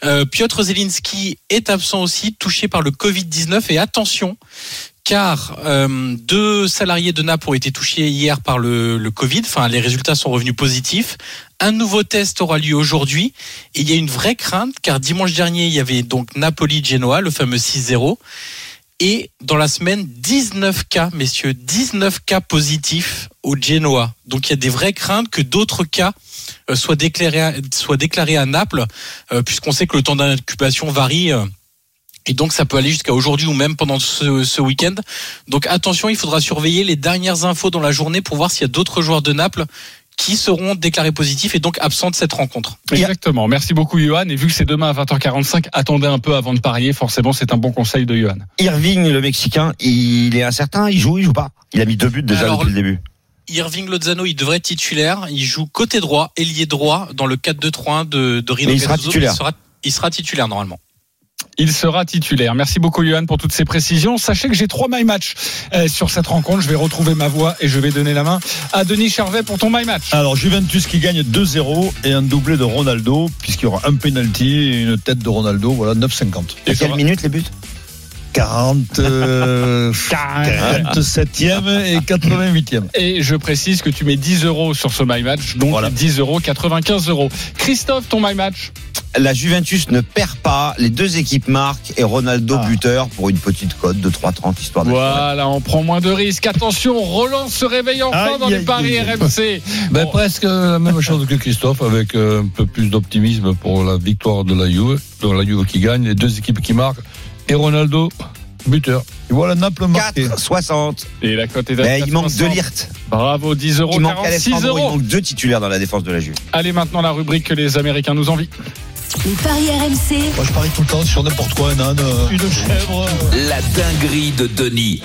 Euh, Piotr Zelinski est absent aussi, touché par le Covid-19 et attention car euh, deux salariés de Naples ont été touchés hier par le, Covid. Enfin, les résultats sont revenus positifs. Un nouveau test aura lieu aujourd'hui et il y a une vraie crainte car dimanche dernier il y avait donc Napoli-Genoa, le fameux 6-0. Et dans la semaine, 19 cas, messieurs, 19 cas positifs au Genoa. Donc il y a des vraies craintes que d'autres cas euh, soient déclarés, soient déclarés à Naples, euh, puisqu'on sait que le temps d'incubation varie. euh, et donc ça peut aller jusqu'à aujourd'hui ou même pendant ce, ce week-end. Donc attention, il faudra surveiller les dernières infos dans la journée pour voir s'il y a d'autres joueurs de Naples qui seront déclarés positifs et donc absents de cette rencontre. Exactement. Merci beaucoup, Johan. Et vu que c'est demain à 20h45, attendez un peu avant de parier. Forcément, c'est un bon conseil de Johan. Irving, le Mexicain, il est incertain, il joue, il joue pas. Il a mis deux buts déjà Alors, depuis le début. Irving Lozano, il devrait être titulaire. Il joue côté droit, ailier droit, dans le 4-2-3-1 de, de Rino Mais il sera titulaire. Il sera, il sera titulaire normalement. Il sera titulaire. Merci beaucoup, Johan, pour toutes ces précisions. Sachez que j'ai trois my match euh, sur cette rencontre. Je vais retrouver ma voix et je vais donner la main à Denis Charvet pour ton my match. Alors, Juventus qui gagne 2-0 et un doublé de Ronaldo, puisqu'il y aura un penalty et une tête de Ronaldo, voilà, 9,50. À quelle minute les buts? 40, euh, *laughs* 47e et 88e. Et je précise que tu mets 10 euros sur ce my match, donc 10 euros, 95 euros. Christophe, ton my match? La Juventus ne perd pas, les deux équipes marquent et Ronaldo buteur pour une petite cote de 3,30 histoire de Voilà, on prend moins de risques. Attention, Roland se réveille enfin Aïe, dans les aïe, paris aïe. RMC. *laughs* Ben, presque la même chose que Christophe, avec euh, un peu plus d'optimisme pour la victoire de la Juve, la Juve qui gagne, les deux équipes qui marquent, et Ronaldo, buteur. Et voilà Naples marqué. 60. Et la cote est à Mais il manque 4,60. de Lirt. Bravo, 10 euros, Il manque 46 Alessandro, il euros. manque deux titulaires dans la défense de la Juve. Allez, maintenant la rubrique que les Américains nous envient. Les paris RMC. Moi, je parie tout le temps sur n'importe quoi, un âne, euh, une chèvre. La dinguerie de Denis.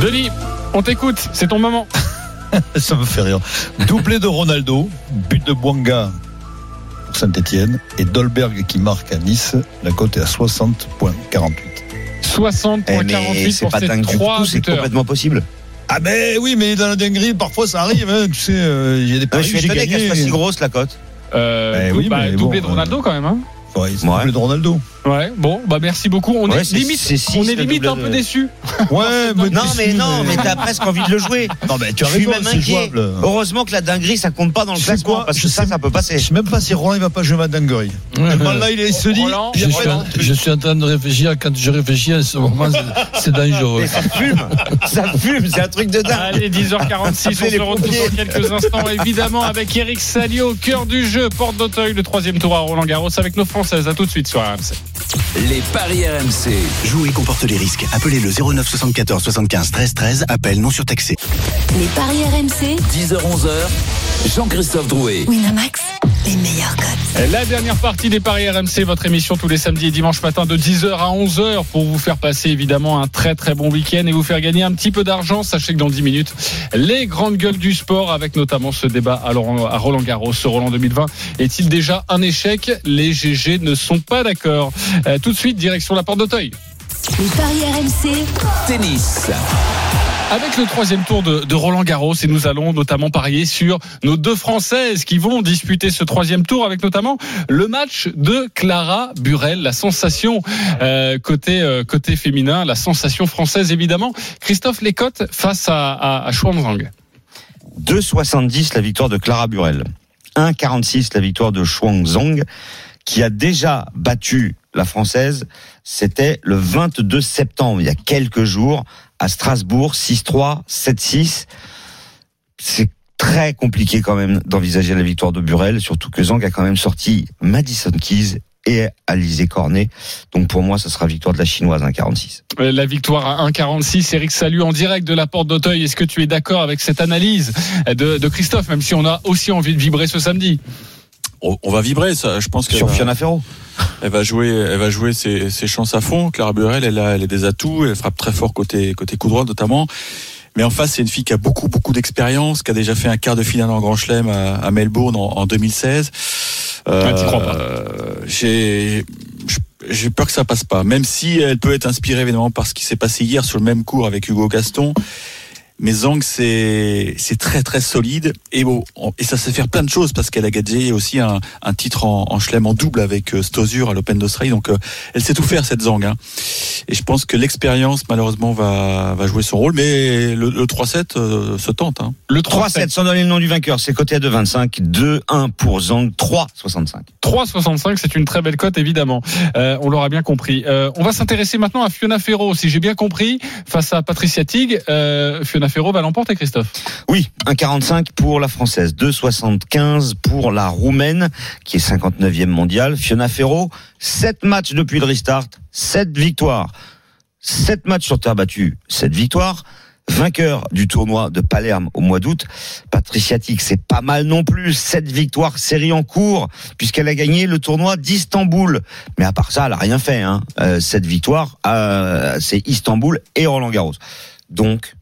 Denis, on t'écoute, c'est ton moment. *laughs* Ça me fait rire. Doublé de Ronaldo, but de Bouanga. Saint-Etienne et Dolberg qui marque à Nice. La cote est à 60,48. 60,48 Eh, pour pas ces dingue du trois tout, c'est complètement possible. Ah ben oui, mais dans la dinguerie, parfois ça arrive. hein, tu sais, euh, il y a des Ouais, paris je que suis étonné qu'elle soit gagnés. si grosse la cote. Euh, Eh oui, bah, doublé bon, de Ronaldo quand même. Hein. Ouais, doublé de Ronaldo. Ouais, bon, bah merci beaucoup. On Ouais, est limite, on est limite un de- peu déçus. *laughs* Ouais, mais Non, déçu, mais non, mais t'as presque envie de le jouer. Non, mais tu as Je suis raison, même inquiet. jouable. Heureusement que la dinguerie, ça compte pas dans le classement, quoi parce Je que ça, sais- ça peut passer. Je sais même pas si Roland il va pas jouer ma dinguerie. Tellement là, il, il se dit. Roland, Je suis, en, je suis en train de réfléchir. Quand je réfléchis en ce moment, c'est- dangereux. Mais ça fume, ça fume, c'est un truc de dingue. Allez, 10h46, on se retrouve dans quelques instants, évidemment, avec Eric Salio au cœur du jeu, porte d'Auteuil, le troisième tour à Roland Garros avec nos Françaises. À tout de suite sur RMC. Les paris RMC. Jouer comporte les risques. Appelez le 09 74 75 13 13. Appel non surtaxé. Les paris RMC. 10h-11h. Jean-Christophe Drouet. Winamax, les meilleurs codes. La dernière partie des Paris RMC, votre émission tous les samedis et dimanches matin de 10h à 11h pour vous faire passer évidemment un très très bon week-end et vous faire gagner un petit peu d'argent. Sachez que dans 10 minutes, les grandes gueules du sport avec notamment ce débat à, Roland Garros. Ce Roland 2020 est-il déjà un échec? Les GG ne sont pas d'accord. Euh, tout de suite, direction la porte d'Auteuil. Les paris RMC. Tennis. Avec le troisième tour de, Roland Garros, et nous allons notamment parier sur nos deux Françaises qui vont disputer ce troisième tour, avec notamment le match de Clara Burel, la sensation euh, côté euh, côté féminin, la sensation française évidemment. Christophe Lécotte face à, à, à Xuanzang. 2,70 la victoire de Clara Burel. 1,46 la victoire de Zhang, qui a déjà battu la française. C'était le 22 septembre, il y a quelques jours, à Strasbourg, 6-3, 7-6. C'est très compliqué quand même d'envisager la victoire de Burel, surtout que Zhang a quand même sorti Madison Keys et Alizé Cornet. Donc pour moi, ce sera victoire de la chinoise, 1,46. Euh, La victoire à 1,46. Eric Salut en direct de la porte d'Auteuil. Est-ce que tu es d'accord avec cette analyse de Christophe, même si on a aussi envie de vibrer ce samedi? On, on va vibrer, ça. Je pense que Sur Fiona Ferro Elle va jouer, elle va jouer ses, ses chances à fond. Clara Burel, elle a, elle a des atouts, elle frappe très fort côté côté coup droit notamment. Mais en face, c'est une fille qui a beaucoup beaucoup d'expérience, qui a déjà fait un quart de finale en Grand Chelem à, à Melbourne en, en 2016. Ah, t'y crois pas. Euh, J'ai j'ai peur que ça passe pas, même si elle peut être inspirée évidemment par ce qui s'est passé hier sur le même cours avec Hugo Gaston. Mais Zhang, c'est c'est très très solide et bon et ça sait faire plein de choses parce qu'elle a gagné aussi un, un titre en, en chelem en double avec euh, Stosur à l'Open d'Australie. Donc euh, elle sait tout faire cette Zhang. Hein. Et je pense que l'expérience malheureusement va va jouer son rôle, mais le, le 3-7 euh, se tente. Hein. Le 3-7, sans donner le nom du vainqueur, c'est coté à 2,25. 2-1 pour Zhang, 3,65. 3,65, c'est une très belle cote évidemment. Euh, on l'aura bien compris. Euh, on va s'intéresser maintenant à Fiona Ferro, si j'ai bien compris, face à Patricia Tig. Euh, Ferro va l'emporter, Christophe. Oui, 1,45 pour la française, 2,75 pour la roumaine, qui est 59e mondiale. Fiona Ferro, 7 matchs depuis le restart, 7 victoires. 7 matchs sur terre battue, 7 victoires. Vainqueur du tournoi de Palerme au mois d'août. Patricia Tig, c'est pas mal non plus. 7 victoires série en cours, puisqu'elle a gagné le tournoi d'Istanbul. Mais à part ça, elle a rien fait. Hein. Euh, 7 victoires, euh, c'est Istanbul et Roland Garros. Donc,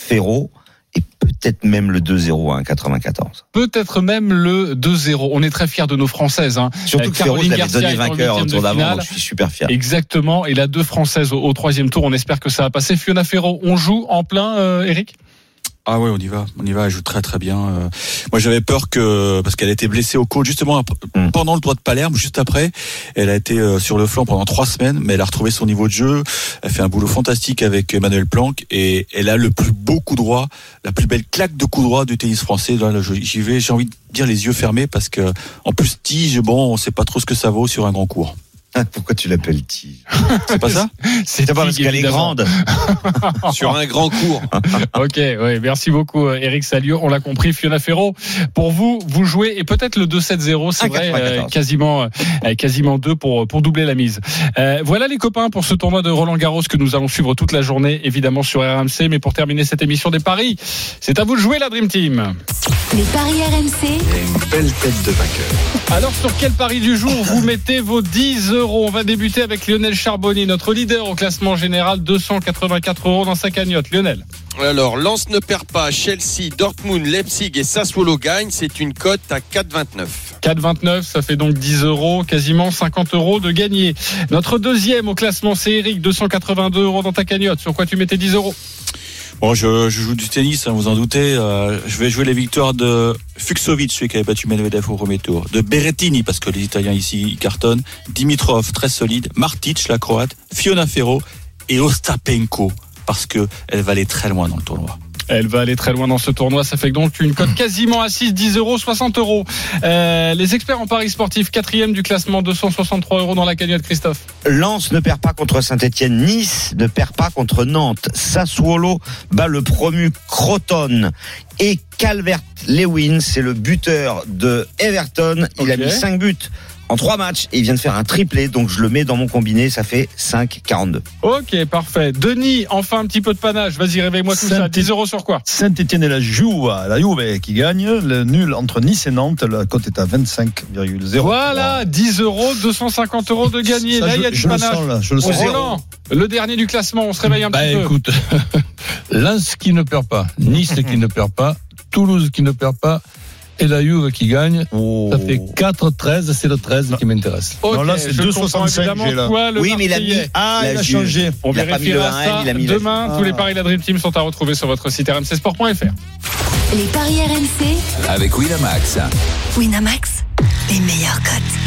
Ferro et peut-être même le 2-0 à 1,94. Peut-être même le 2-0. On est très fiers de nos Françaises. Hein. Surtout Euh, que Ferro Caroline Garcia donné en vainqueur au huitième tour d'avant, je suis super fier. Exactement. Et la deux françaises au, au troisième tour. On espère que ça va passer. Fiona Ferro, on joue en plein, euh, Eric? Ah ouais, on y va, on y va. Elle joue très très bien. Euh, Moi, j'avais peur que parce qu'elle était blessée au côte justement Mm. pendant le tour de Palerme, juste après. Elle a été euh, sur le flanc pendant trois semaines, mais elle a retrouvé son niveau de jeu. Elle fait un boulot fantastique avec Emmanuel Planck et elle a le plus beau coup droit, la plus belle claque de coup droit du tennis français. Là, là, J'y vais, j'ai envie de dire les yeux fermés parce que en plus tige, bon, on sait pas trop ce que ça vaut sur un grand cours. Ah, Pourquoi tu l'appelles Tige *laughs* C'est pas ça C'est pas parce qu'elle est grande. *laughs* Sur un grand cours. *laughs* Ok, oui, merci beaucoup euh, Eric Salio, on l'a compris. Fiona Ferro, pour vous, vous jouez et peut-être le 2-7-0, c'est vrai, 1,94. euh, quasiment, euh, quasiment deux pour pour doubler la mise. Euh, voilà les copains pour ce tournoi de Roland Garros que nous allons suivre toute la journée, évidemment sur RMC. Mais pour terminer cette émission des paris, c'est à vous de jouer la Dream Team. Les paris RMC. Une belle tête de vainqueur. Alors sur quel pari du jour vous mettez vos 10 euros On va débuter avec Lionel Charbonnier, notre leader au classement général, 284 euros dans sa cagnotte. Lionel. Alors, Lens ne perd pas. Chelsea, Dortmund, Leipzig et Sassuolo gagnent. C'est une cote à 4,29. 4,29, ça fait donc 10 euros, quasiment 50 euros de gagné. Notre deuxième au classement, c'est Eric, 282 euros dans ta cagnotte. Sur quoi tu mettais 10 euros? Bon, je, je joue du tennis, hein, vous en doutez. Euh, je vais jouer les victoires de Fuxovic, celui qui avait battu Medvedev au premier tour. De Berrettini, parce que les Italiens ici ils cartonnent. Dimitrov, très solide. Martic, la Croate. Fiona Ferro. Et Ostapenko, parce que elle va aller très loin dans le tournoi. Elle va aller très loin dans ce tournoi. Ça fait donc une cote quasiment assise, 10 euros, 60 euros. Euh, les experts en paris sportif, quatrième du classement, 263 euros dans la cagnotte, Christophe. Lens ne perd pas contre Saint-Etienne. Nice ne perd pas contre Nantes. Sassuolo bat le promu Croton. Et Calvert Lewin, c'est le buteur de Everton. Il a mis 5 buts en 3 matchs et il vient de faire un triplé. Donc je le mets dans mon combiné. Ça fait 5,42. Ok, parfait. Denis, enfin un petit peu de panache. Vas-y, réveille-moi tout ça. Saint- 10 euros sur quoi Saint-Etienne et la Juve, la Juve qui gagne. Le nul entre Nice et Nantes, la cote est à 25,0. Voilà, 10 euros, 250 euros de gagné. Ça, là, il y a je- du je le panache. sens, là, je le sens. Roland, le dernier du classement, on se réveille un Bah petit peu. écoute, *laughs* Lens qui ne perd pas, Nice qui ne perd pas, Toulouse qui ne perd pas, et la Juve qui gagne. Ça fait 4-13, c'est le 13 qui m'intéresse. Ok, Non, là, c'est je 2,65 comprends évidemment j'ai là. toi, le Oui, mais il a mis-. Ah, il a Juve. changé. On Il a pas mis le vérifiera 1, ça il a mis la demain. Tous les paris de la Dream Team sont à retrouver sur votre site rmcsport.fr. Les paris RMC, Avec Winamax. Winamax, les meilleurs cotes.